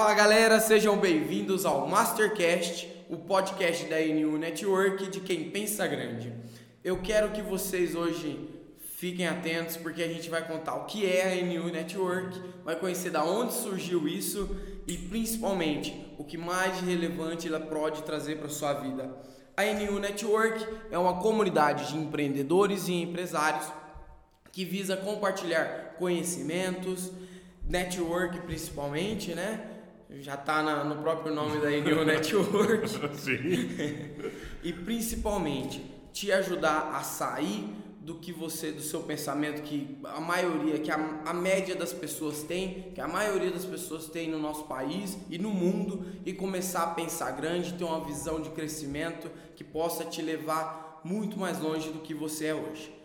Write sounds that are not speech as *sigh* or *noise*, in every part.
Fala galera, sejam bem-vindos ao Mastercast, o podcast da NU Network de quem pensa grande. Eu quero que vocês hoje fiquem atentos porque a gente vai contar o que é a NU Network, vai conhecer da onde surgiu isso e principalmente o que mais relevante ela pode trazer para sua vida. A NU Network é uma comunidade de empreendedores e empresários que visa compartilhar conhecimentos, network principalmente, né? Já está no próprio nome da NU Network. *laughs* Sim. e principalmente te ajudar a sair do que você, do seu pensamento que a maioria, que a, a média das pessoas tem, que a maioria das pessoas tem no nosso país e no mundo e começar a pensar grande, ter uma visão de crescimento que possa te levar muito mais longe do que você é hoje.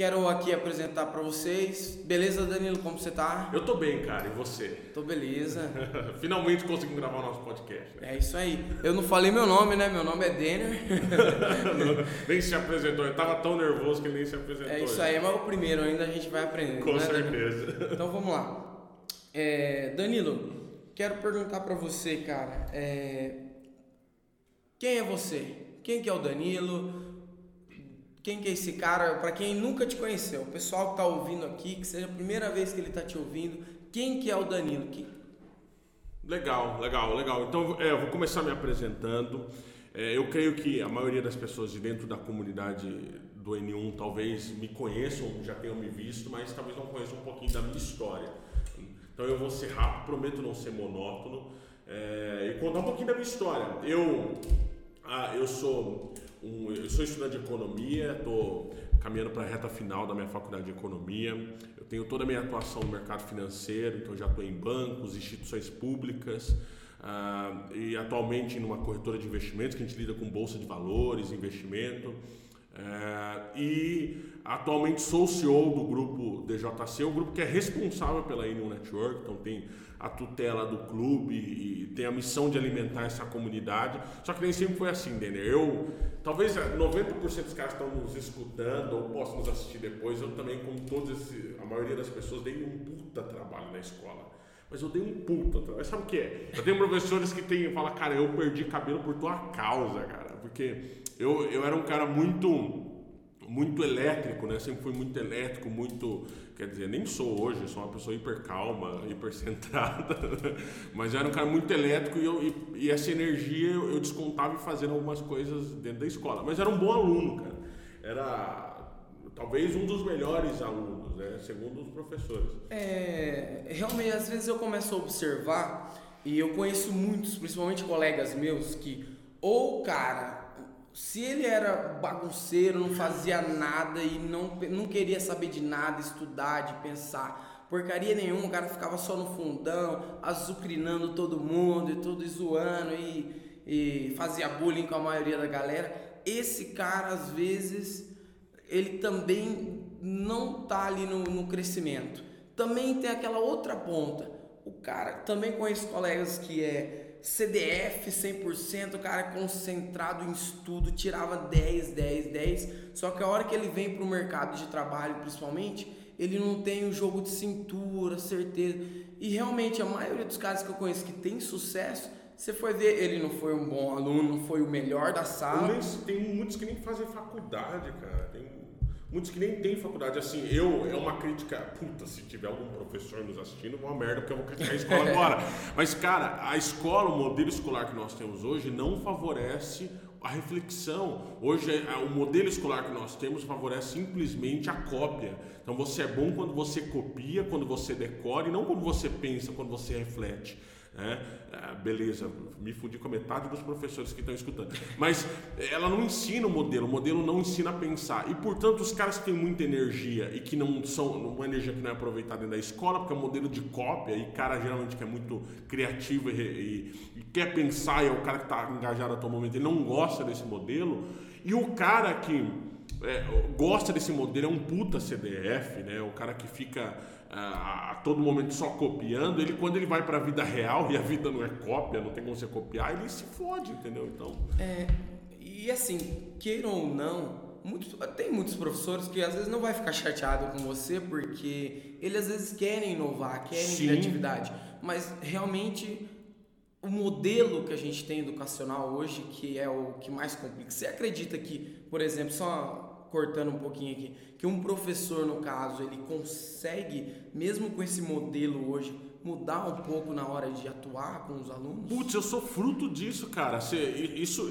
Quero aqui apresentar para vocês. Beleza, Danilo? Como você tá? Eu tô bem, cara. E você? Tô beleza. *laughs* Finalmente conseguimos gravar o nosso podcast. Né? É isso aí. Eu não falei meu nome, né? Meu nome é Denner. *laughs* nem se apresentou. Eu tava tão nervoso que ele nem se apresentou. É isso aí. Mas o primeiro ainda a gente vai aprender. Com né, certeza. Danilo? Então vamos lá. É, Danilo, quero perguntar para você, cara. É, quem é você? Quem que é o Danilo? Quem que é esse cara, para quem nunca te conheceu, o pessoal que está ouvindo aqui, que seja a primeira vez que ele está te ouvindo, quem que é o Danilo? Que... Legal, legal, legal. Então é, eu vou começar me apresentando. É, eu creio que a maioria das pessoas de dentro da comunidade do N1 talvez me conheçam, já tenham me visto, mas talvez não conheçam um pouquinho da minha história. Então eu vou ser rápido, prometo não ser monótono é, e contar um pouquinho da minha história. Eu, ah, eu sou um, eu sou estudante de economia, estou caminhando para a reta final da minha faculdade de economia. Eu tenho toda a minha atuação no mercado financeiro, então já estou em bancos, instituições públicas. Uh, e atualmente numa corretora de investimentos que a gente lida com bolsa de valores, investimento. Uh, e atualmente sou CEO do grupo DJC, o grupo que é responsável pela Inu Network, então tem a tutela do clube e tem a missão de alimentar essa comunidade. Só que nem sempre foi assim, Denner. Eu, talvez 90% dos caras estão nos escutando ou possam nos assistir depois. Eu também, como todos esse, a maioria das pessoas, dei um puta trabalho na escola. Mas eu dei um puta trabalho. Sabe o que é? Eu tenho professores que tem, fala, cara, eu perdi cabelo por tua causa, cara. Porque eu, eu era um cara muito muito elétrico, né? Sempre fui muito elétrico, muito. Quer dizer, nem sou hoje, sou uma pessoa hiper calma, *laughs* hiper centrada, *laughs* mas eu era um cara muito elétrico e, eu, e, e essa energia eu, eu descontava fazendo algumas coisas dentro da escola. Mas era um bom aluno, cara. Era talvez um dos melhores alunos, né? segundo os professores. É, realmente, às vezes eu começo a observar, e eu conheço muitos, principalmente colegas meus, que ou cara se ele era bagunceiro, não fazia nada e não, não queria saber de nada, estudar, de pensar, porcaria nenhuma, o cara ficava só no fundão, azucrinando todo mundo e tudo, e zoando e, e fazia bullying com a maioria da galera. Esse cara, às vezes, ele também não tá ali no, no crescimento. Também tem aquela outra ponta. O cara, também conheço colegas que é CDF 100%, o cara concentrado em estudo, tirava 10, 10, 10. Só que a hora que ele vem para o mercado de trabalho, principalmente, ele não tem o jogo de cintura, certeza. E realmente a maioria dos caras que eu conheço que tem sucesso, você foi ver, ele não foi um bom aluno, não foi o melhor da sala. Tem muitos que nem fazem faculdade, cara. Tem Muitos que nem têm faculdade, assim, eu, é uma crítica, puta, se tiver algum professor nos assistindo, uma merda, porque eu vou criticar a escola *laughs* agora. Mas, cara, a escola, o modelo escolar que nós temos hoje não favorece a reflexão. Hoje, é, o modelo escolar que nós temos favorece simplesmente a cópia. Então, você é bom quando você copia, quando você decora, e não quando você pensa, quando você reflete. Né? Ah, beleza, me fudi com a metade dos professores que estão escutando. Mas ela não ensina o modelo, o modelo não ensina a pensar. E portanto, os caras que têm muita energia e que não são uma energia que não é aproveitada dentro da escola, porque é um modelo de cópia, e cara geralmente que é muito criativo e, e, e quer pensar, e é o cara que está engajado a todo momento, ele não gosta desse modelo. E o cara que é, gosta desse modelo é um puta CDF, né? O cara que fica a, a, todo momento só copiando, ele quando ele vai para a vida real e a vida não é cópia, não tem como você copiar, ele se fode, entendeu? Então. É, e assim, queiram ou não, muitos, tem muitos professores que às vezes não vai ficar chateado com você porque eles às vezes querem inovar, querem Sim. criatividade, mas realmente o modelo que a gente tem educacional hoje, que é o que mais complica. Você acredita que, por exemplo, só cortando um pouquinho aqui, que um professor, no caso, ele consegue, mesmo com esse modelo hoje, mudar um pouco na hora de atuar com os alunos? Putz, eu sou fruto disso, cara. Isso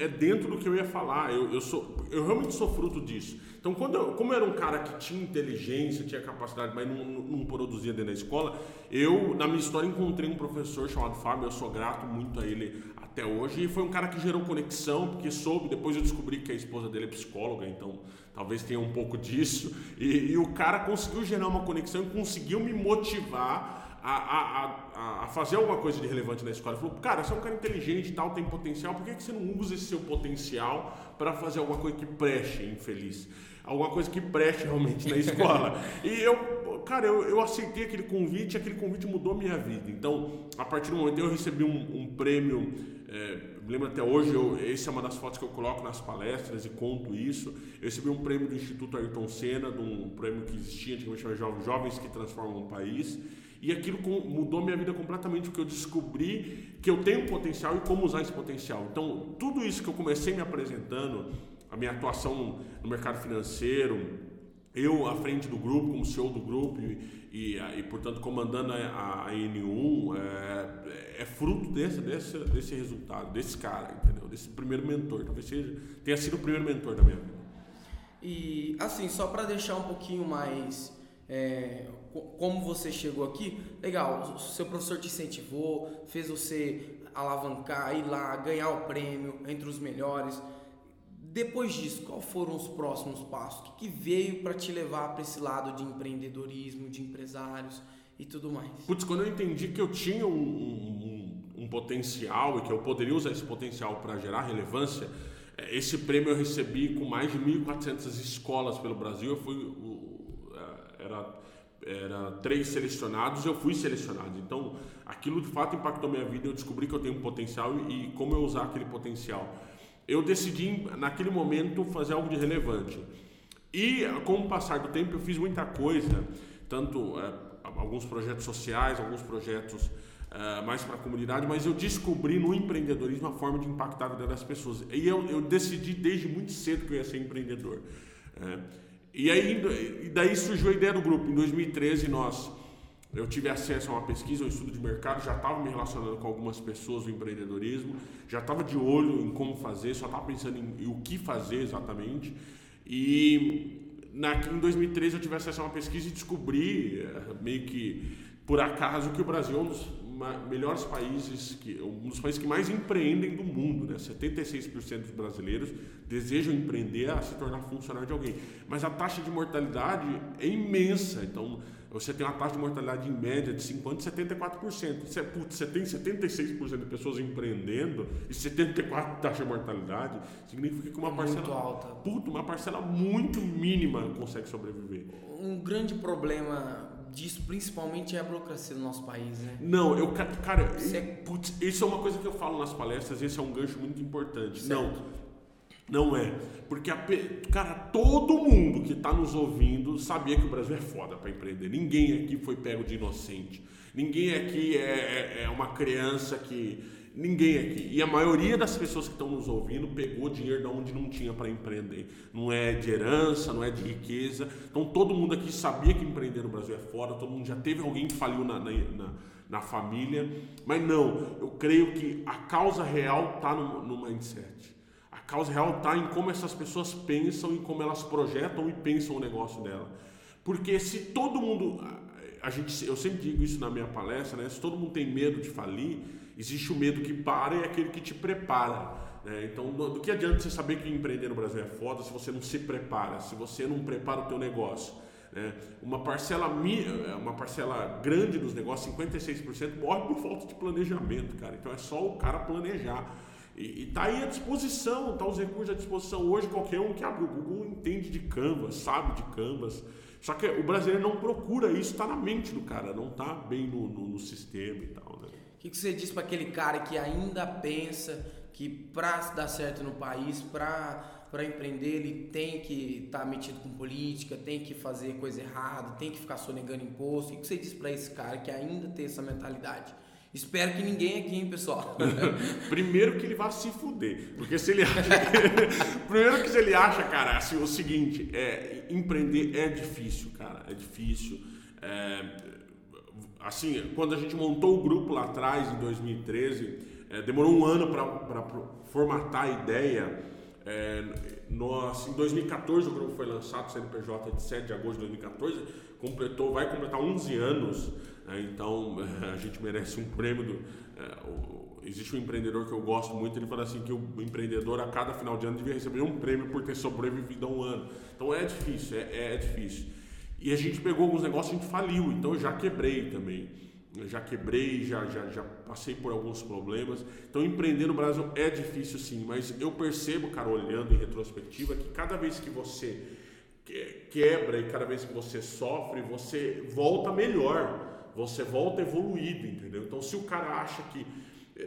é dentro do que eu ia falar. Eu, eu, sou, eu realmente sou fruto disso. Então, quando eu, como eu era um cara que tinha inteligência, tinha capacidade, mas não, não produzia dentro da escola, eu, na minha história, encontrei um professor chamado Fábio. Eu sou grato muito a ele até hoje. E foi um cara que gerou conexão, porque soube. Depois eu descobri que a esposa dele é psicóloga, então talvez tenha um pouco disso. E, e o cara conseguiu gerar uma conexão e conseguiu me motivar a, a, a, a fazer alguma coisa de relevante na escola. Ele falou, cara, você é um cara inteligente e tal, tem potencial, por que, que você não usa esse seu potencial para fazer alguma coisa que preste, infeliz? Alguma coisa que preste realmente na escola. *laughs* e eu, cara, eu, eu aceitei aquele convite e aquele convite mudou minha vida. Então, a partir do momento eu recebi um, um prêmio, é, me lembro até hoje, eu, essa é uma das fotos que eu coloco nas palestras e conto isso. Eu recebi um prêmio do Instituto Ayrton Senna, de um prêmio que existia, antigamente chamava Jovens, que Transformam o País. E aquilo mudou minha vida completamente, porque eu descobri que eu tenho potencial e como usar esse potencial. Então, tudo isso que eu comecei me apresentando, a minha atuação no mercado financeiro, eu à frente do grupo, como CEO do grupo e, e, e, portanto, comandando a, a N1, é, é fruto desse, desse, desse resultado, desse cara, entendeu? Desse primeiro mentor. Talvez seja, tenha sido o primeiro mentor da minha vida. E assim, só para deixar um pouquinho mais é, co- como você chegou aqui, legal, o seu professor te incentivou, fez você alavancar, ir lá, ganhar o prêmio entre os melhores. Depois disso, quais foram os próximos passos? O que, veio para te levar para esse lado de empreendedorismo, de empresários e tudo mais? Putz, quando eu entendi que eu tinha um, um- um potencial e que eu poderia usar esse potencial para gerar relevância, eh, esse prêmio eu recebi com mais de 1.400 escolas pelo Brasil. Eu fui, eh, era, era três selecionados, eu fui selecionado. Então, aquilo de fato impactou minha vida. Eu descobri que eu tenho um potencial e, e como eu usar aquele potencial. Eu decidi, naquele momento, fazer algo de relevante. E com o passar do tempo eu fiz muita coisa, tanto eh, alguns projetos sociais, alguns projetos eh, mais para a comunidade, mas eu descobri no empreendedorismo a forma de impactar a vida das pessoas. E eu, eu decidi desde muito cedo que eu ia ser empreendedor. eh. e aí e daí surgiu a ideia do grupo. Em 2013 nós eu tive acesso a uma pesquisa, um estudo de mercado, já estava me relacionando com algumas pessoas do empreendedorismo, já estava de olho em como fazer, só estava pensando em, o que fazer exatamente. E na, em 2013 eu tive acesso a uma pesquisa e descobri, eh, meio que por acaso, que o Brasil é um dos melhores países, que, um dos países que mais empreendem do mundo. Né? 76% dos brasileiros desejam empreender a se tornar funcionário de alguém. Mas a taxa de mortalidade é imensa. Então, você tem uma taxa de mortalidade em média de 50% e 74%. Você, putz, você tem 76% de pessoas empreendendo e 74% de taxa de mortalidade, significa que uma Muito parcela, alta. puta, uma parcela muito mínima consegue sobreviver. Um grande problema disso, principalmente, é a burocracia do nosso país, né? Não, eu, ca- cara, Você- e- putz, isso é uma coisa que eu falo nas palestras, esse é um gancho muito importante. Certo. Não, não é. Porque, a cara, todo mundo que está nos ouvindo sabia que o Brasil é foda para empreender. Ninguém aqui foi pego de inocente. Ninguém aqui é, é- é uma criança que. Ninguém aqui. E a maioria das pessoas que estão nos ouvindo pegou dinheiro de onde não tinha para empreender. Não é de herança, não é de riqueza. Então todo mundo aqui sabia que empreender no Brasil é foda, todo mundo já teve alguém que faliu na, na, na, na família. Mas não, eu creio que a causa real está no, no mindset. Causa real está em como essas pessoas pensam e como elas projetam e pensam o negócio dela. Porque se todo mundo. A gente, eu sempre digo isso na minha palestra, né? Se todo mundo tem medo de falir, existe o medo que para e é aquele que te prepara. né? Então, do, que adianta você saber que empreender no Brasil é foda se você não se prepara, se você não prepara o teu negócio? né? Uma parcela uma parcela grande dos negócios, 56%, morre por falta de planejamento, cara. Então é só o cara planejar. E, e tá aí à disposição, tá os recursos à disposição. Hoje qualquer um que abre o Google entende de Canvas, sabe de Canvas. Só que o brasileiro não procura isso, está na mente do cara, não tá bem no, no, no sistema e tal, né? O que, que você diz para aquele cara que ainda pensa que para dar certo no país, para para empreender, ele tem que estar tá metido com política, tem que fazer coisa errada, tem que ficar sonegando imposto. O que você diz para esse cara que ainda tem essa mentalidade? Espero que ninguém aqui, hein, pessoal? *laughs* Primeiro que ele vá se fuder. Porque se ele acha. *laughs* Primeiro que se ele acha, cara, assim, o seguinte, é, empreender é difícil, cara. É difícil. É, assim, quando a gente montou o grupo lá atrás, em 2013, é, demorou um ano para formatar a ideia. É, nós, em 2014 o grupo foi lançado, CNPJ de 7 de agosto de 2014, completou, vai completar 11 anos é, então *laughs* a gente merece um prêmio. Do, é, existe um empreendedor que eu gosto muito, ele fala assim que o empreendedor a cada final de ano devia receber um prêmio por ter sobrevivido a um ano. Então é difícil, é, é difícil. E a gente pegou alguns negócios a gente faliu, então eu já quebrei também. Já quebrei, já, já, já passei por alguns problemas. Então empreender no Brasil é difícil sim, mas eu percebo, cara, olhando em retrospectiva, que cada vez que você quebra e cada vez que você sofre, você volta melhor você volta evoluído, entendeu? Então, se o cara acha que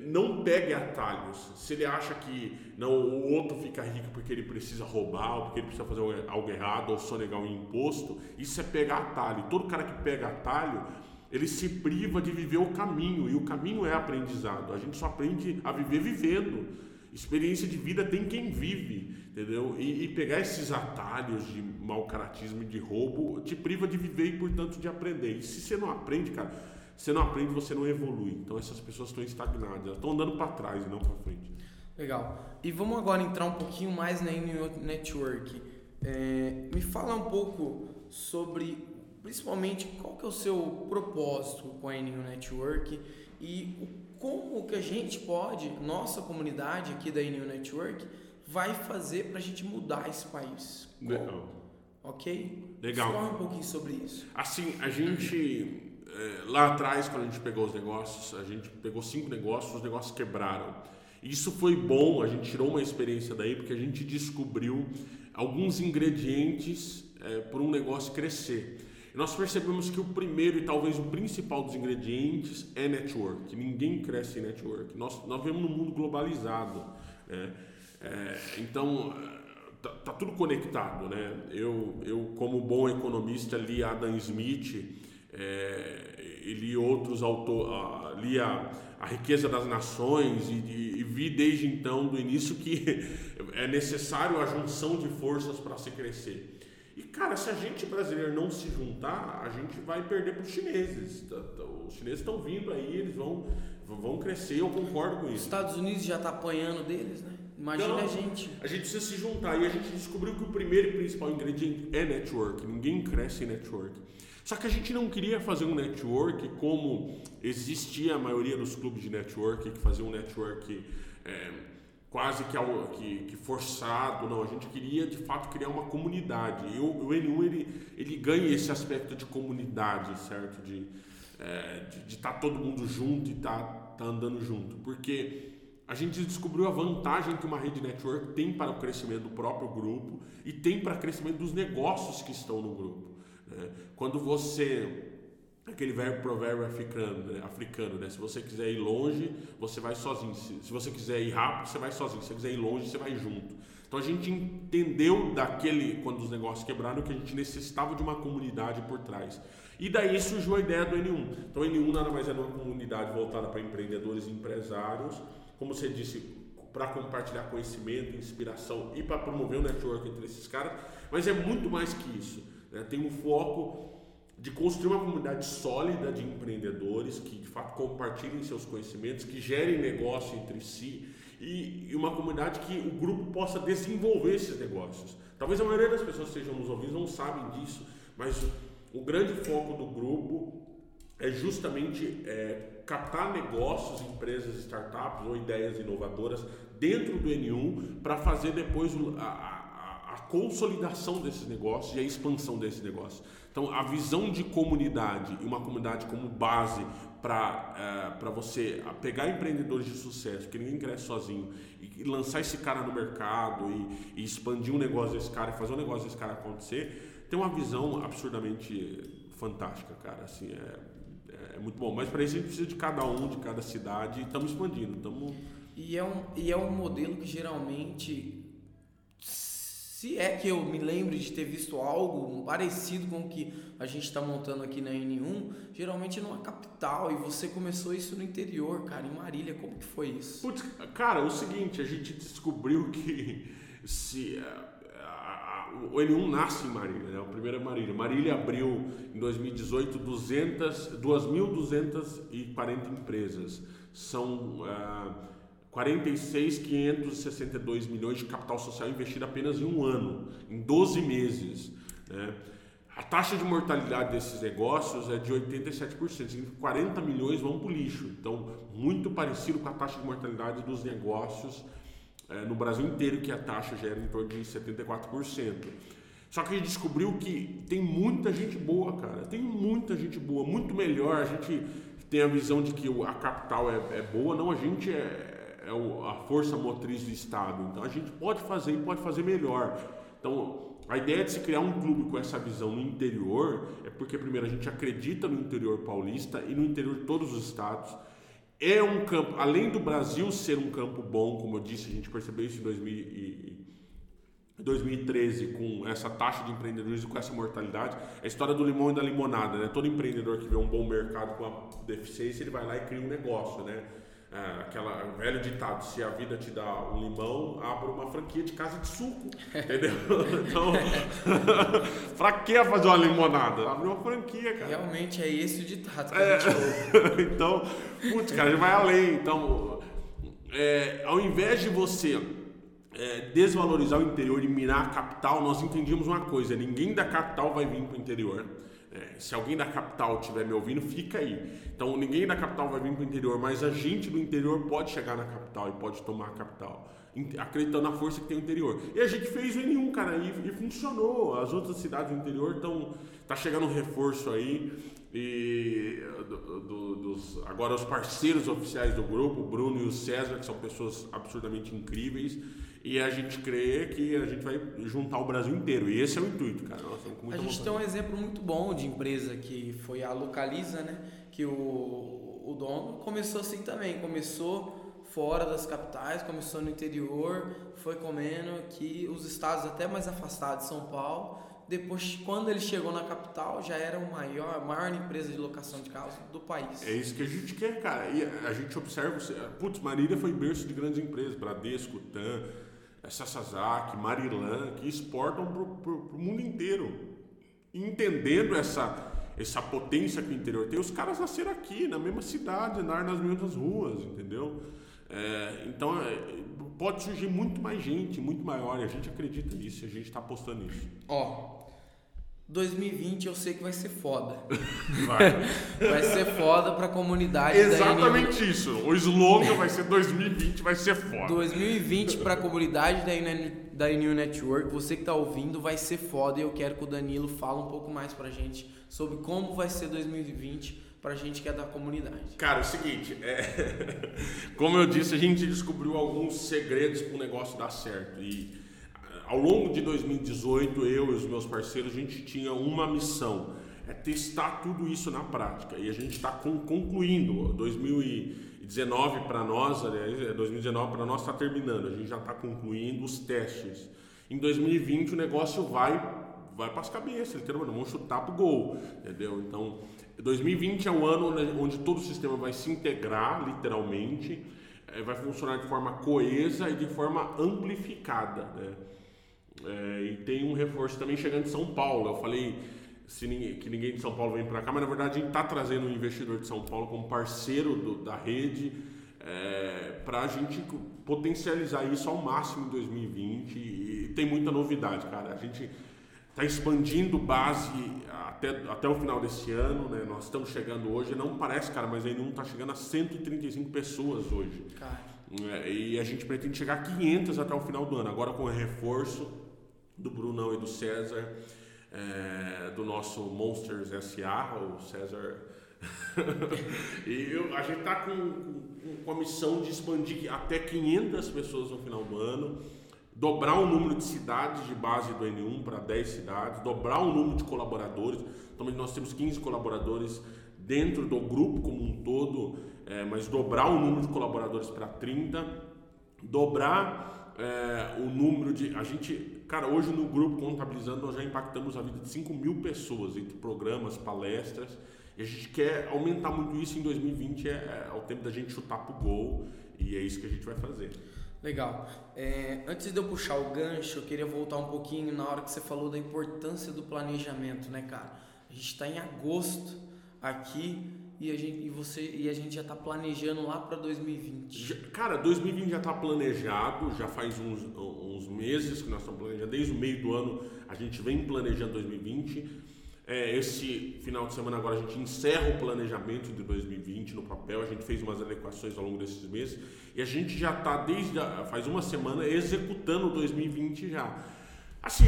não pegue atalhos, se ele acha que não o outro fica rico porque ele precisa roubar, ou porque ele precisa fazer algo errado, ou sonegar um imposto, isso é pegar atalho. Todo cara que pega atalho, ele se priva de viver o caminho, e o caminho é aprendizado. A gente só aprende a viver vivendo. Experiência de vida tem quem vive, entendeu? E, e, pegar esses atalhos de mau caratismo e de roubo te priva de viver e, portanto, de aprender. E se você não aprende, cara, você não aprende, você não evolui. Então essas pessoas estão estagnadas, elas estão andando para trás e não para frente. Legal. E vamos agora entrar um pouquinho mais na Network. É, me fala um pouco sobre, principalmente, qual que é o seu propósito com a NU Network e como que a gente pode, nossa comunidade aqui da New Network, vai fazer para a gente mudar esse país. Legal. Ok? Legal. Fala um pouquinho sobre isso. Assim, a gente, é, lá atrás, quando a gente pegou os negócios, a gente pegou cinco negócios, os negócios quebraram. Isso foi bom, a gente tirou uma experiência daí, porque a gente descobriu alguns ingredientes é, para um negócio crescer nós percebemos que o primeiro e talvez o principal dos ingredientes é network. Ninguém cresce em network. Nós, nós vivemos num mundo globalizado. Né? É, então, tá, tá, tudo conectado. Né? Eu, eu, como bom economista, li Adam Smith é, e li outros autores, li a, a Riqueza das Nações e, e, e vi desde então, do início, que *laughs* é necessário a junção de forças para se crescer. E, cara, se a gente brasileiro não se juntar, a gente vai perder para os chineses. Os chineses estão vindo aí, eles vão, vão crescer, eu concordo com isso. Os Estados Unidos já está apanhando deles, né? Imagina então, a gente. A gente precisa se juntar. E a gente descobriu que o primeiro e principal ingrediente é network. Ninguém cresce em network. Só que a gente não queria fazer um network como existia a maioria dos clubes de network, que faziam um network. É, quase que, que, que, forçado, não. A gente queria de fato criar uma comunidade. E o, o N1 ele, ele ganha esse aspecto de comunidade, certo? De é, estar tá todo mundo junto e tá, tá andando junto. Porque a gente descobriu a vantagem que uma rede network tem para o crescimento do próprio grupo e tem para o crescimento dos negócios que estão no grupo. Né? Quando você aquele verbo provérbio africano, né? africano, né? Se você quiser ir longe, você vai sozinho. Se, você quiser ir rápido, você vai sozinho. Se você quiser ir longe, você vai junto. Então a gente entendeu daquele, quando os negócios quebraram, que a gente necessitava de uma comunidade por trás. E daí surgiu a ideia do N1. Então o N1 nada mais é uma comunidade voltada para empreendedores e empresários, como você disse, para compartilhar conhecimento, inspiração e para promover o network entre esses caras, mas é muito mais que isso. Né? Tem um foco de construir uma comunidade sólida de empreendedores que de fato compartilhem seus conhecimentos, que gerem negócio entre si e, e uma comunidade que o grupo possa desenvolver esses negócios. Talvez a maioria das pessoas que estejam nos ouvindo não sabem disso, mas o grande foco do grupo é justamente é, captar negócios, empresas, startups ou ideias inovadoras dentro do N1 para fazer depois a, a, a consolidação desses negócios e a expansão desses negócios. Então, a visão de comunidade e uma comunidade como base para é, você pegar empreendedores de sucesso, porque ninguém cresce sozinho, e, lançar esse cara no mercado e, e, expandir um negócio desse cara e fazer um negócio desse cara acontecer, tem uma visão absurdamente fantástica, cara. Assim, é, é muito bom. Mas para isso a gente precisa de cada um, de cada cidade, e estamos expandindo. Tamo... E, é um, e é um modelo que geralmente se é que eu me lembro de ter visto algo parecido com o que a gente está montando aqui na N1, geralmente numa capital, e você começou isso no interior, cara, em Marília, como que foi isso? Putz, cara, é o seguinte, a gente descobriu que se o N1 nasce em Marília, né? o primeiro é Marília. Marília abriu em 2018 200, 2.240 empresas. São uh, 46.562 milhões de capital social investido apenas em um ano, em 12 meses. Né? A taxa de mortalidade desses negócios é de 87%, 40 milhões vão para o lixo. Então, muito parecido com a taxa de mortalidade dos negócios é, no Brasil inteiro, que a taxa já era em torno de 74%. Só que a gente descobriu que tem muita gente boa, cara. Tem muita gente boa, muito melhor. A gente tem a visão de que a capital é, é boa, não, a gente é, é a força motriz do Estado. Então a gente pode fazer e pode fazer melhor. Então a ideia de se criar um clube com essa visão no interior é porque, primeiro, a gente acredita no interior paulista e no interior de todos os estados. É um campo, além do Brasil ser um campo bom, como eu disse, a gente percebeu isso em 2013 com essa taxa de empreendedorismo, com essa mortalidade. É a história do limão e da limonada, né? Todo empreendedor que vê um bom mercado com uma deficiência, ele vai lá e cria um negócio, né? É, aquela velho ditado, se a vida te dá um limão, abra uma franquia de casa de suco, *laughs* entendeu? Então, *laughs* pra que fazer uma limonada? Abre uma franquia, cara. Realmente é esse o ditado que é, a gente *laughs* Então, putz, cara, a gente vai além. Então, é, ao invés de você é, desvalorizar o interior e mirar a capital, nós entendíamos uma coisa, ninguém da capital vai vir para o interior. É, se alguém da capital estiver me ouvindo, fica aí. Então ninguém da capital vai vir para o interior, mas a gente do interior pode chegar na capital e pode tomar a capital, acreditando na força que tem o interior. E a gente fez o N1, cara, e, e funcionou. As outras cidades do interior estão. Tá chegando um reforço aí. E do, do, dos, agora os parceiros oficiais do grupo, o Bruno e o César, que são pessoas absurdamente incríveis. E a gente crê que a gente vai juntar o Brasil inteiro. E esse é o intuito, cara. Nós estamos com a gente tem um exemplo muito bom de empresa que foi a Localiza, né? Que o, o dono começou assim também. Começou fora das capitais, começou no interior, foi comendo aqui os estados até mais afastados de São Paulo. Depois, quando ele chegou na capital, já era o maior, a maior empresa de locação de carros do país. É isso que a gente quer, cara. E a gente observa, putz, Marília foi berço de grandes empresas, Bradesco, TAM, Sasazaki, Marilã, que exportam para o mundo inteiro. entendendo essa, essa potência que o interior tem, os caras nasceram aqui, na mesma cidade, andar nas mesmas ruas, entendeu? É, então, é, pode surgir muito mais gente, muito maior, e a gente acredita nisso, a gente está apostando nisso. Ó, 2020 eu sei que vai ser foda. Vai. *laughs* vai ser foda pra comunidade Exatamente da isso. O slogan vai ser 2020 vai ser foda. 2020 pra comunidade da, da New Network, você que tá ouvindo, vai ser foda e eu quero que o Danilo fale um pouco mais pra gente sobre como vai ser 2020 pra gente que é da comunidade. Cara, é o seguinte, é... *laughs* como eu disse, a gente descobriu alguns segredos pro negócio dar certo e ao longo de 2018, eu e os meus parceiros, a gente tinha uma missão, é testar tudo isso na prática. E a gente está concluindo. 2019 para nós, aliás, 2019 para nós está terminando. A gente já está concluindo os testes. Em 2020 o negócio vai vai para as cabeças, literalmente, vamos chutar para o gol, entendeu? Então, 2020 é o ano onde todo o sistema vai se integrar, literalmente, é, vai funcionar de forma coesa e de forma amplificada, né? É, e tem um reforço também chegando de São Paulo. Eu falei ninguém, que ninguém de São Paulo vem para cá, mas na verdade a gente está trazendo um investidor de São Paulo como parceiro do, da rede é, para a gente potencializar isso ao máximo em 2020. E tem muita novidade, cara. A gente está expandindo base até, até o final desse ano, né? Nós estamos chegando hoje, não parece, cara, mas ainda não está chegando a 135 pessoas hoje. Cara. É, e a gente pretende chegar a 500 até o final do ano, agora com o reforço do Brunão e do César, é, do nosso Monsters SA, o César. *laughs* e eu, a gente está com, com, com, a missão de expandir até 500 pessoas no final do ano, dobrar o número de cidades de base do N1 para 10 cidades, dobrar o número de colaboradores. Então, nós temos 15 colaboradores dentro do grupo como um todo, é, mas dobrar o número de colaboradores para 30, dobrar é, o número de. A gente cara, hoje no grupo Contabilizando nós já impactamos a vida de 5 mil pessoas entre programas, palestras. E a gente quer aumentar muito isso em 2020, é, é o tempo da gente chutar pro gol e é isso que a gente vai fazer. Legal. É, antes de eu puxar o gancho, eu queria voltar um pouquinho na hora que você falou da importância do planejamento, né, cara? A gente está em agosto aqui e a gente, e você, e a gente já está planejando lá para 2020. Cara, 2020 já está planejado, já faz uns, uns meses que nós estamos planejando, desde o meio do ano a gente vem planejando 2020. É, esse final de semana agora a gente encerra o planejamento de 2020 no papel, a gente fez umas adequações ao longo desses meses e a gente já está desde a, faz uma semana executando 2020 já. Assim,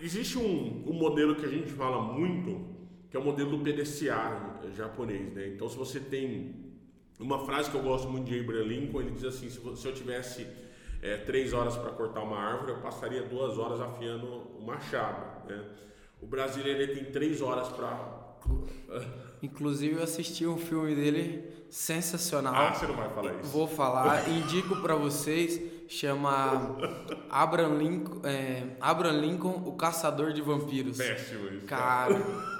existe um, um modelo que a gente fala muito, que é o modelo do PDCA japonês, né? Então se você tem uma frase que eu gosto muito de Abraham Lincoln, ele diz assim, se, eu tivesse é, três horas para cortar uma árvore, eu passaria duas horas afiando o machado, né? O brasileiro tem três horas para. *laughs* Inclusive eu assisti um filme dele sensacional. Ah, você não vai falar isso. Vou falar, *laughs* indico para vocês. Chama Abraham Lincoln, é, Abraham Lincoln, o Caçador de Vampiros. Péssimo isso. Cara.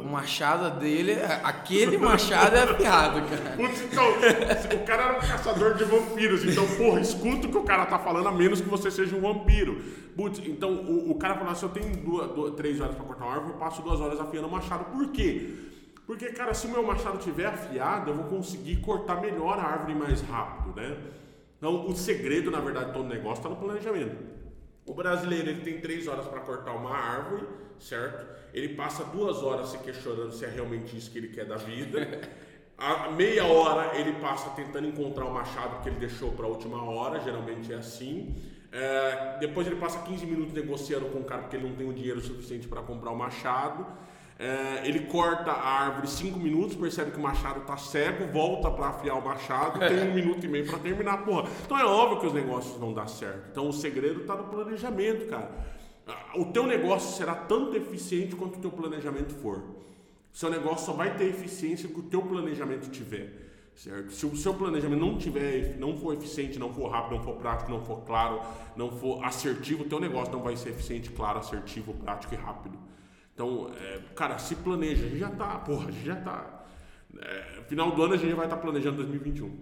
O machado dele, aquele machado é afiado, cara. Putz, então, o cara era um caçador de vampiros, então, porra, escuta o que o cara tá falando, a menos que você seja um vampiro. Putz, então, o, o cara falou assim: eu tenho duas, duas, três horas pra cortar uma árvore, eu passo duas horas afiando o machado. Por quê? Porque, cara, se o meu machado tiver afiado, eu vou conseguir cortar melhor a árvore mais rápido, né? Então, o segredo, na verdade, todo negócio está no planejamento. O brasileiro ele tem três horas para cortar uma árvore, certo? Ele passa duas horas se questionando se é realmente isso que ele quer da vida. A meia hora ele passa tentando encontrar o machado que ele deixou para a última hora, geralmente é assim. É, depois ele passa 15 minutos negociando com o cara porque ele não tem o dinheiro suficiente para comprar o machado. É, ele corta a árvore 5 minutos, percebe que o machado está cego, volta para afiar o machado, tem um *laughs* minuto e meio para terminar, porra. Então é óbvio que os negócios vão dar certo. Então o segredo está no planejamento, cara. O teu negócio será tanto eficiente quanto o teu planejamento for. Seu negócio só vai ter eficiência que o teu planejamento tiver. Certo? Se o seu planejamento não tiver, não for eficiente, não for rápido, não for prático, não for claro, não for assertivo, o teu negócio não vai ser eficiente, claro, assertivo, prático e rápido. Então, é, cara, se planeja, a gente já tá, porra, a gente já tá. É, final do ano a gente vai estar tá planejando 2021.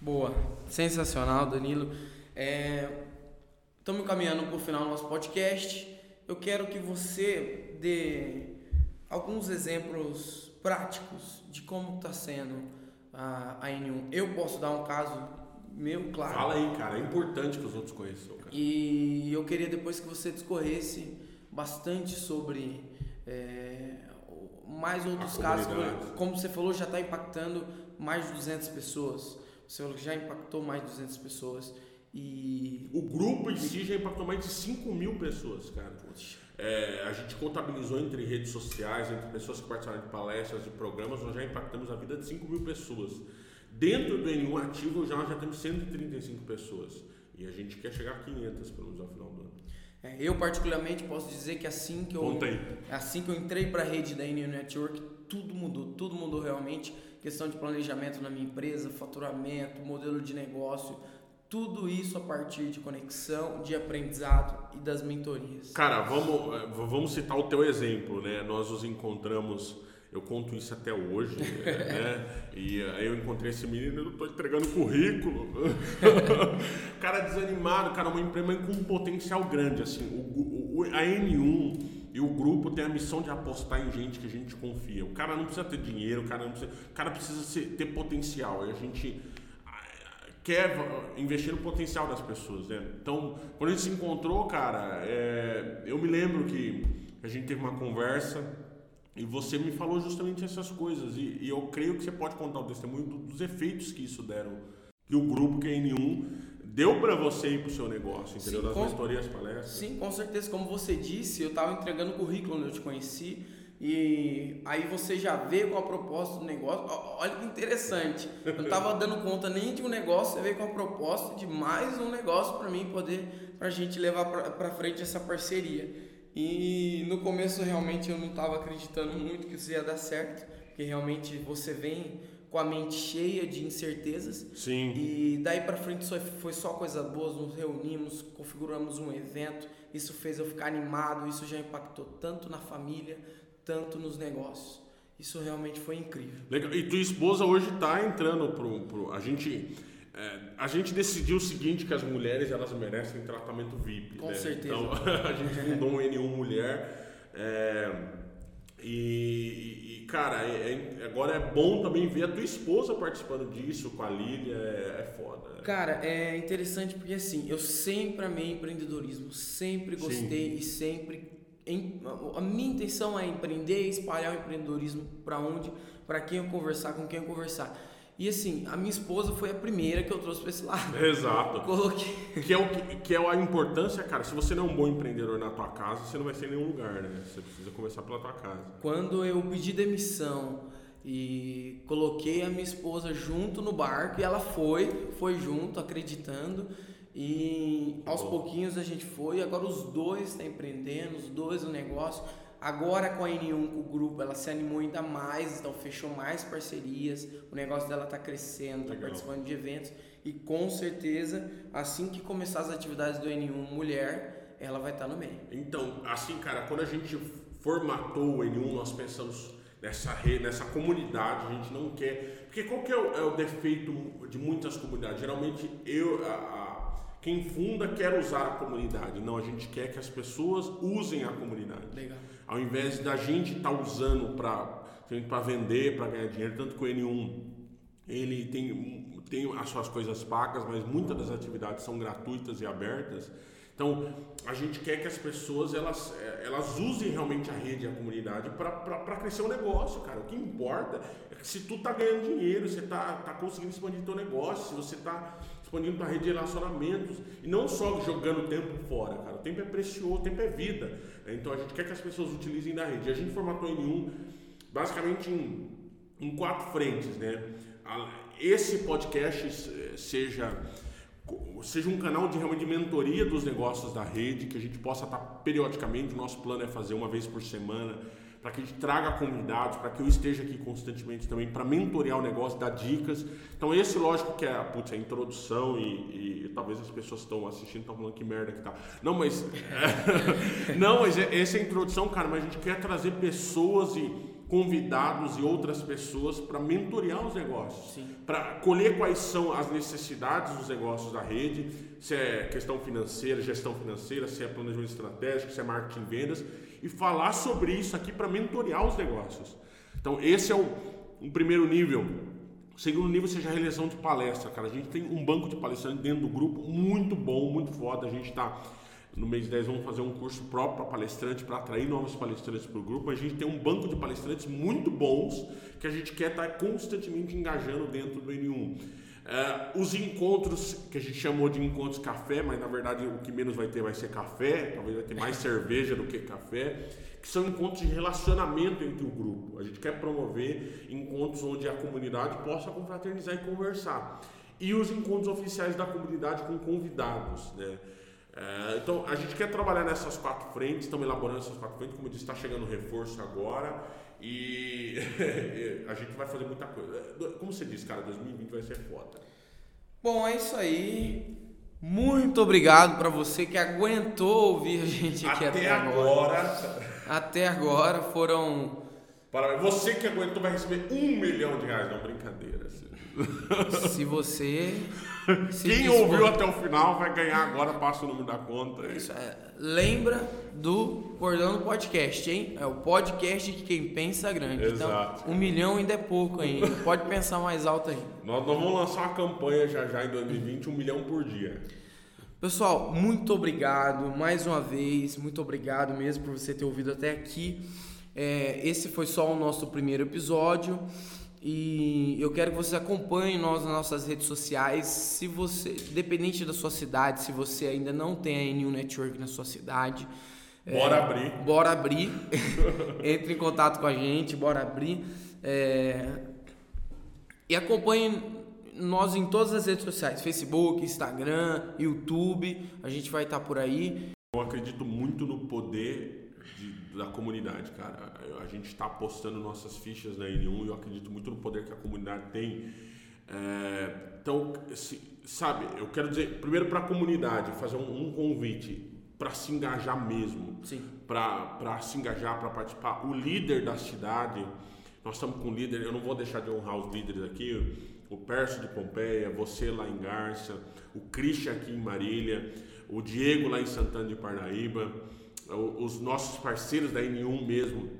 Boa, sensacional, Danilo. Estamos caminhando para o final do nosso podcast. Eu quero que você dê alguns exemplos práticos de como está sendo a, a N1. Eu posso dar um caso meu, claro. Fala aí, cara. É importante que os outros conheçam. Cara. E eu queria depois que você discorresse bastante sobre é, mais outros casos. Como você falou, já está impactando mais de 200 pessoas. Você falou que já impactou mais de 200 pessoas. E... O grupo em si já impactou mais de 5 mil pessoas, cara. É, a gente contabilizou entre redes sociais, entre pessoas que participaram de palestras, de programas, nós já impactamos a vida de 5 mil pessoas. Dentro do N1 ativo já, já temos 135 pessoas. E a gente quer chegar a 500 pelo menos ao final do ano. É, eu particularmente posso dizer que assim que eu assim que eu entrei para a rede da N1 Network, tudo mudou, tudo mudou realmente. Questão de planejamento na minha empresa, faturamento, modelo de negócio, tudo isso a partir de conexão, de aprendizado e das mentorias. Cara, vamos, eh, vamos citar o teu exemplo, né? Nós nos encontramos eu conto isso até hoje, *laughs* né? E aí eu encontrei esse menino, eu tô entregando currículo. *laughs* cara desanimado, cara, uma empresa com um potencial grande, assim. O, o, a N1 e o grupo tem a missão de apostar em gente que a gente confia. O cara não precisa ter dinheiro, o cara não precisa, o cara precisa ser, ter potencial. E a gente quer investir no potencial das pessoas, né? Então, quando a gente se encontrou, cara, é, eu me lembro que a gente teve uma conversa e você me falou justamente essas coisas. E, e eu creio que você pode contar o testemunho do, dos efeitos que isso deram. Que o grupo QN1 deu para você ir para o seu negócio, entendeu? Sim, das com, mentorias, palestras. Sim, com certeza. Como você disse, eu estava entregando currículo quando eu te conheci. E aí você já veio com a proposta do negócio. Olha que interessante. Eu não estava *laughs* dando conta nem de um negócio, você veio com a proposta de mais um negócio para mim poder, para a gente levar para frente essa parceria. E no começo realmente eu não estava acreditando muito que isso ia dar certo, porque realmente você vem com a mente cheia de incertezas. Sim. E daí para frente só foi só coisa boa, nos reunimos, configuramos um evento. Isso fez eu ficar animado, isso já impactou tanto na família, tanto nos negócios. Isso realmente foi incrível. Legal. E tua esposa hoje está entrando pro, pro a gente é, a gente decidiu o seguinte que as mulheres elas merecem tratamento VIP. Com né? certeza. Então *laughs* a gente fundou um N1 Mulher. É, e, e, cara, é, é, agora é bom também ver a tua esposa participando disso com a Lília, é, é foda. Cara, é interessante porque assim, eu sempre amei empreendedorismo, sempre gostei Sim. e sempre. Em, a minha intenção é empreender espalhar o empreendedorismo para onde, para quem eu conversar, com quem eu conversar. E assim, a minha esposa foi a primeira que eu trouxe para esse lado. Exato. *laughs* Coloquei. Que é, o que, que, é a importância, cara. Se você não é um bom empreendedor na tua casa, você não vai ser em nenhum lugar, né? Você precisa começar pela tua casa. Quando eu pedi demissão e coloquei a minha esposa junto no barco, e ela foi, foi junto, acreditando. E aos pouquinhos a gente foi, agora os dois estão tá empreendendo, os dois no negócio. Agora com a N1, com o grupo, ela se animou ainda mais, então fechou mais parcerias, o negócio dela está crescendo, está participando de eventos e com certeza, assim que começar as atividades do N1 Mulher, ela vai estar tá no meio. Então, assim, cara, quando a gente formatou o N1, nós pensamos nessa rede, nessa comunidade, a gente não quer. Porque qual que é o, é o defeito de muitas comunidades? Geralmente eu. A, a, quem funda quer usar a comunidade. Não, a gente quer que as pessoas usem a comunidade. Legal. Ao invés da gente estar tá usando para vender, para ganhar dinheiro, tanto que o N1 ele tem, tem as suas coisas pagas, mas muitas das atividades são gratuitas e abertas. Então, a gente quer que as pessoas elas, elas usem realmente a rede e a comunidade para crescer o negócio, cara. O que importa é que se tu tá ganhando dinheiro, você tá, tá conseguindo expandir teu negócio, se você tá expandindo tua rede de relacionamentos e não só jogando tempo fora, cara. O tempo é precioso, o tempo é vida. Então a gente quer que as pessoas utilizem da rede. E a gente formatou em um, basicamente em, em quatro frentes, né? Esse podcast seja seja um canal de realmente de mentoria dos negócios da rede, que a gente possa estar periodicamente, o nosso plano é fazer uma vez por semana, para que a gente traga convidados, para que eu esteja aqui constantemente também para mentorear o negócio, dar dicas. Então esse lógico que é putz, a introdução e, e, talvez as pessoas estão assistindo estão falando que merda que tá. Não, mas *laughs* não, mas é, essa é a introdução, cara, mas a gente quer trazer pessoas e convidados e outras pessoas para mentorear os negócios, para colher quais são as necessidades dos negócios da rede, se é questão financeira, gestão financeira, se é planejamento estratégico, se é marketing vendas e falar sobre isso aqui para mentorear os negócios. Então, esse é o, um primeiro nível. O segundo nível seja a realização de palestra, cara. A gente tem um banco de palestrantes dentro do grupo muito bom, muito foda. A gente está no mês 10 vamos fazer um curso próprio para palestrante, para atrair novos palestrantes para o grupo. A gente tem um banco de palestrantes muito bons que a gente quer estar tá constantemente engajando dentro do N1. Uh, os encontros que a gente chamou de encontros café, mas na verdade o que menos vai ter vai ser café, talvez vai ter mais *laughs* cerveja do que café, que são encontros de relacionamento entre o grupo. A gente quer promover encontros onde a comunidade possa confraternizar e conversar. E os encontros oficiais da comunidade com convidados. Né? Uh, então a gente quer trabalhar nessas quatro frentes, estamos elaborando essas quatro frentes, como eu disse, está chegando reforço agora. *laughs* E a gente vai fazer muita coisa. Como você disse, cara, 2020 vai ser foda. Bom, é isso aí. Muito obrigado para você que aguentou ouvir a gente aqui até, até agora. agora. Até agora foram. Para você que aguentou vai receber um milhão de reais, não brincadeira. Assim. Se você. Se *laughs* Quem dispor... ouviu até o final vai ganhar agora, passa o número da conta. Isso é. Lembra do Cordão do Podcast, hein? É o podcast de quem pensa grande. Então, Exato. Então, um milhão ainda é pouco ainda. Pode pensar mais alto aí. Nós, nós vamos lançar uma campanha já já em 2020, um milhão por dia. Pessoal, muito obrigado mais uma vez. Muito obrigado mesmo por você ter ouvido até aqui. É, esse foi só o nosso primeiro episódio. E eu quero que você acompanhe nós nas nossas redes sociais. Se você, dependente da sua cidade, se você ainda não tem a N1 Network na sua cidade, bora é, abrir. Bora abrir. *laughs* Entre em contato com a gente, bora abrir. É, e acompanhe nós em todas as redes sociais: Facebook, Instagram, YouTube. A gente vai estar por aí. Eu acredito muito no poder de, da comunidade, cara. A gente está apostando nossas fichas na N1 e eu acredito muito no poder que a comunidade tem. É, então, se, sabe, eu quero dizer, primeiro para a comunidade, fazer um, um convite para se engajar mesmo, para se engajar, para participar. O líder da cidade, nós estamos com o líder, eu não vou deixar de honrar os líderes aqui, o Perso de Pompeia, você lá em Garça, o Christian aqui em Marília, o Diego lá em Santana de Parnaíba, os nossos parceiros da N1 mesmo,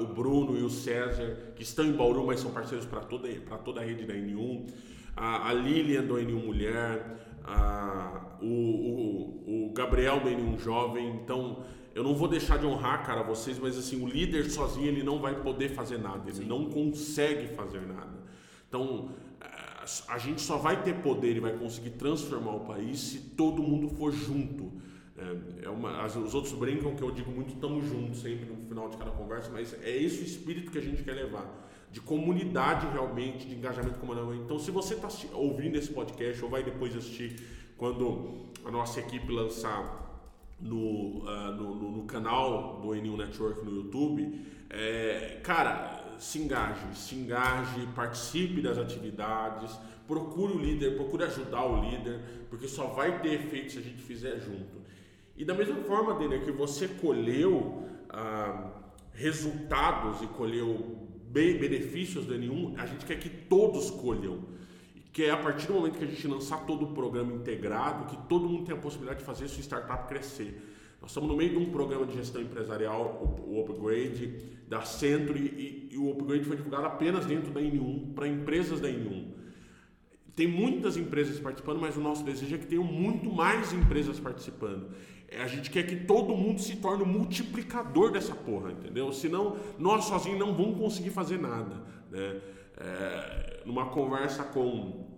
o Bruno e o César, que estão em Bauru, mas são parceiros para toda, toda a rede da N1, a Lilian do N1 Mulher, o, o, o Gabriel do N1 Jovem, então eu não vou deixar de honrar, cara, vocês, mas assim, o líder sozinho ele não vai poder fazer nada, ele Sim. não consegue fazer nada. Então, a gente só vai ter poder e vai conseguir transformar o país se todo mundo for junto. É, é uma, os outros brincam que eu digo muito estamos juntos sempre no final de cada conversa, mas é esse o espírito que a gente quer levar, de comunidade realmente, de engajamento comunal. Então, se você está ouvindo esse podcast ou vai depois assistir quando a nossa equipe lançar no, uh, no, no, no, canal do N1 Network no YouTube, é, cara, se engaje, se engaje, participe das atividades, procure o líder, procure ajudar o líder, porque só vai ter efeito se a gente fizer junto. E da mesma forma, dele que você colheu ah, resultados e colheu benefícios do N1, a gente quer que todos colham. Que é a partir do momento que a gente lançar todo o programa integrado, que todo mundo tenha a possibilidade de fazer sua startup crescer. Nós estamos no meio de um programa de gestão empresarial, o Upgrade, da Centro, e, e o Upgrade foi divulgado apenas dentro da N1, para empresas da N1. Tem muitas empresas participando, mas o nosso desejo é que tenham muito mais empresas participando. A gente quer que todo mundo se torne um multiplicador dessa porra, entendeu? Senão, nós sozinhos não vamos conseguir fazer nada. Né? É, numa conversa com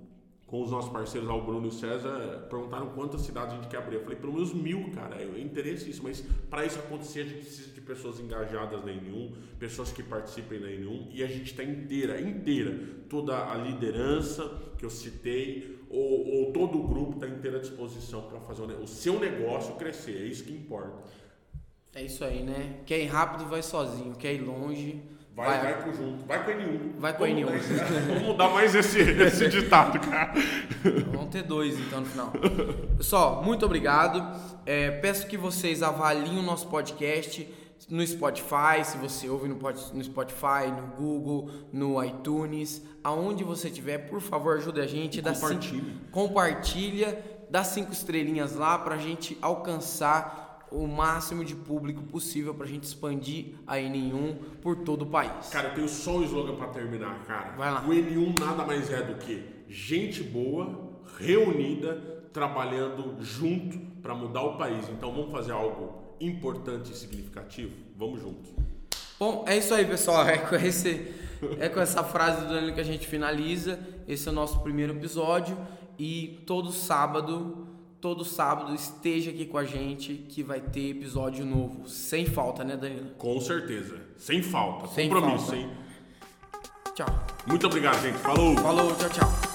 com os nossos parceiros, o Bruno e o César, perguntaram quantas cidades a gente quer abrir. Eu falei, pelo menos mil, cara. É interesse isso, mas para isso acontecer, a gente precisa de pessoas engajadas na N1, pessoas que participem na N1, e a gente está inteira, inteira. Toda a liderança que eu citei, ou, ou todo o grupo está inteira à disposição para fazer o, seu negócio crescer. É isso que importa. É isso aí, né? Quer ir rápido, vai sozinho. Quer ir longe Vai, vai, vai conjunto. Vai com a N1. Vai com a N1. *laughs* Vamos mudar mais esse, esse ditado, cara. Vamos ter dois então no final. Pessoal, muito obrigado. É, peço que vocês avaliem o nosso podcast no Spotify, se você ouve no, no Spotify, no Google, no iTunes, aonde você tiver, por favor, ajude a gente. Compartilha. Cinco, compartilha, dá cinco estrelinhas lá pra gente alcançar o máximo de público possível para a gente expandir a N1 por todo o país. Cara, eu tenho só um slogan para terminar, cara. Vai lá. O N1 nada mais é do que gente boa, reunida, trabalhando junto para mudar o país. Então vamos fazer algo importante e significativo? Vamos juntos. Bom, é isso aí, pessoal. É com, esse, é com essa frase do Danilo que a gente finaliza. Esse é o nosso primeiro episódio. E todo sábado todo sábado esteja aqui com a gente que vai ter episódio novo. Sem falta, né, Danilo? Com certeza. Sem falta. Sem Compromisso, falta. hein? Tchau. Muito obrigado, gente. Falou. Falou, tchau, tchau.